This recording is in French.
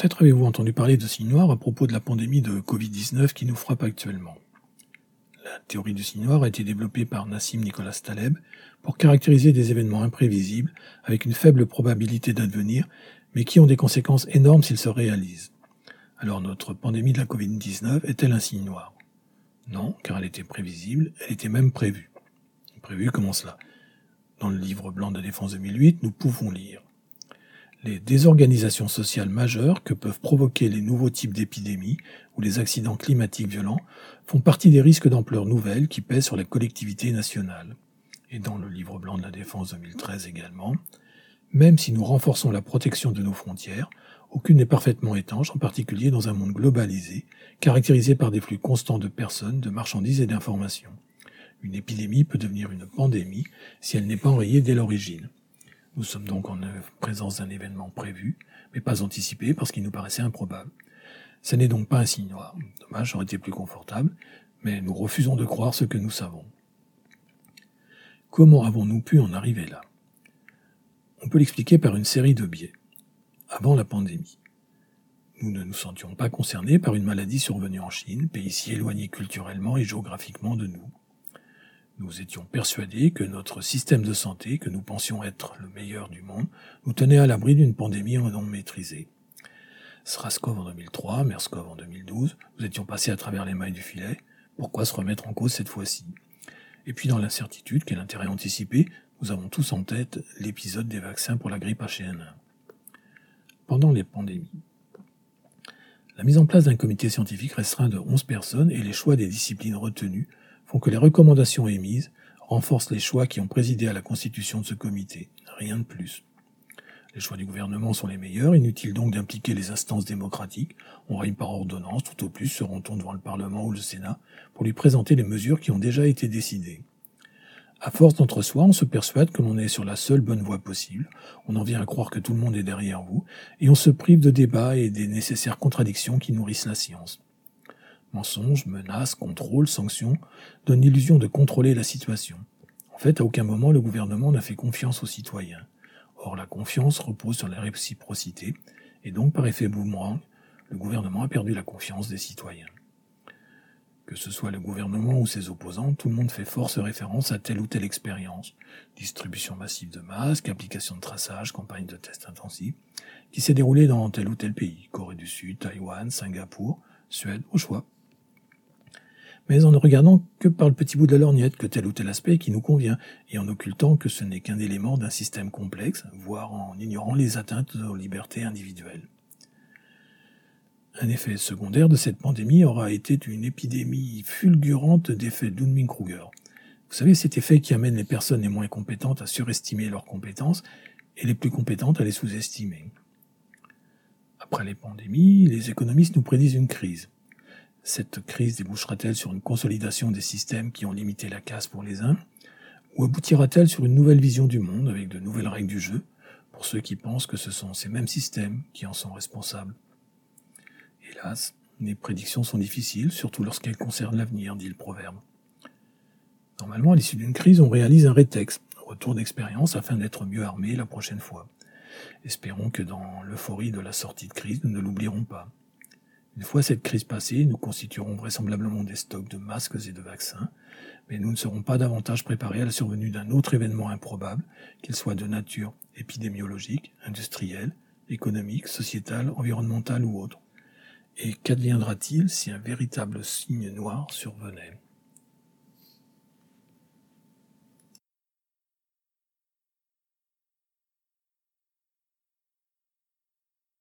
Peut-être avez-vous entendu parler de signe noir à propos de la pandémie de Covid-19 qui nous frappe actuellement. La théorie du signe noir a été développée par Nassim Nicolas Taleb pour caractériser des événements imprévisibles avec une faible probabilité d'advenir, mais qui ont des conséquences énormes s'ils se réalisent. Alors notre pandémie de la Covid-19 est-elle un signe noir? Non, car elle était prévisible, elle était même prévue. Prévue comment cela? Dans le livre blanc de défense 2008, nous pouvons lire les désorganisations sociales majeures que peuvent provoquer les nouveaux types d'épidémies ou les accidents climatiques violents font partie des risques d'ampleur nouvelle qui pèsent sur la collectivité nationale. Et dans le livre blanc de la défense 2013 également, même si nous renforçons la protection de nos frontières, aucune n'est parfaitement étanche, en particulier dans un monde globalisé, caractérisé par des flux constants de personnes, de marchandises et d'informations. Une épidémie peut devenir une pandémie si elle n'est pas enrayée dès l'origine. Nous sommes donc en présence d'un événement prévu, mais pas anticipé parce qu'il nous paraissait improbable. Ce n'est donc pas un signe noir. Dommage, j'aurais été plus confortable, mais nous refusons de croire ce que nous savons. Comment avons-nous pu en arriver là? On peut l'expliquer par une série de biais. Avant la pandémie, nous ne nous sentions pas concernés par une maladie survenue en Chine, pays si éloigné culturellement et géographiquement de nous. Nous étions persuadés que notre système de santé, que nous pensions être le meilleur du monde, nous tenait à l'abri d'une pandémie non maîtrisée. Sraskov en 2003, Merskov en 2012, nous étions passés à travers les mailles du filet. Pourquoi se remettre en cause cette fois-ci? Et puis dans l'incertitude, quel intérêt anticiper, nous avons tous en tête l'épisode des vaccins pour la grippe H1N1. Pendant les pandémies, la mise en place d'un comité scientifique restreint de 11 personnes et les choix des disciplines retenues font que les recommandations émises renforcent les choix qui ont présidé à la constitution de ce comité. Rien de plus. Les choix du gouvernement sont les meilleurs, inutile donc d'impliquer les instances démocratiques. On règne par ordonnance, tout au plus seront-on devant le Parlement ou le Sénat pour lui présenter les mesures qui ont déjà été décidées. À force d'entre-soi, on se persuade que l'on est sur la seule bonne voie possible, on en vient à croire que tout le monde est derrière vous, et on se prive de débats et des nécessaires contradictions qui nourrissent la science. Mensonges, menaces, contrôles, sanctions donnent l'illusion de contrôler la situation. En fait, à aucun moment le gouvernement n'a fait confiance aux citoyens. Or, la confiance repose sur la réciprocité, et donc par effet boomerang, le gouvernement a perdu la confiance des citoyens. Que ce soit le gouvernement ou ses opposants, tout le monde fait force référence à telle ou telle expérience. Distribution massive de masques, application de traçage, campagne de tests intensifs, qui s'est déroulée dans tel ou tel pays, Corée du Sud, Taïwan, Singapour, Suède, au choix mais en ne regardant que par le petit bout de la lorgnette que tel ou tel aspect qui nous convient, et en occultant que ce n'est qu'un élément d'un système complexe, voire en ignorant les atteintes aux libertés individuelles. Un effet secondaire de cette pandémie aura été une épidémie fulgurante d'effets Dunning-Kruger. Vous savez, cet effet qui amène les personnes les moins compétentes à surestimer leurs compétences et les plus compétentes à les sous-estimer. Après les pandémies, les économistes nous prédisent une crise. Cette crise débouchera-t-elle sur une consolidation des systèmes qui ont limité la casse pour les uns Ou aboutira-t-elle sur une nouvelle vision du monde avec de nouvelles règles du jeu pour ceux qui pensent que ce sont ces mêmes systèmes qui en sont responsables? Hélas, les prédictions sont difficiles, surtout lorsqu'elles concernent l'avenir, dit le proverbe. Normalement, à l'issue d'une crise, on réalise un rétexte, un retour d'expérience afin d'être mieux armé la prochaine fois. Espérons que dans l'euphorie de la sortie de crise, nous ne l'oublierons pas. Une fois cette crise passée, nous constituerons vraisemblablement des stocks de masques et de vaccins, mais nous ne serons pas davantage préparés à la survenue d'un autre événement improbable, qu'il soit de nature épidémiologique, industrielle, économique, sociétale, environnementale ou autre. Et qu'adviendra-t-il si un véritable signe noir survenait?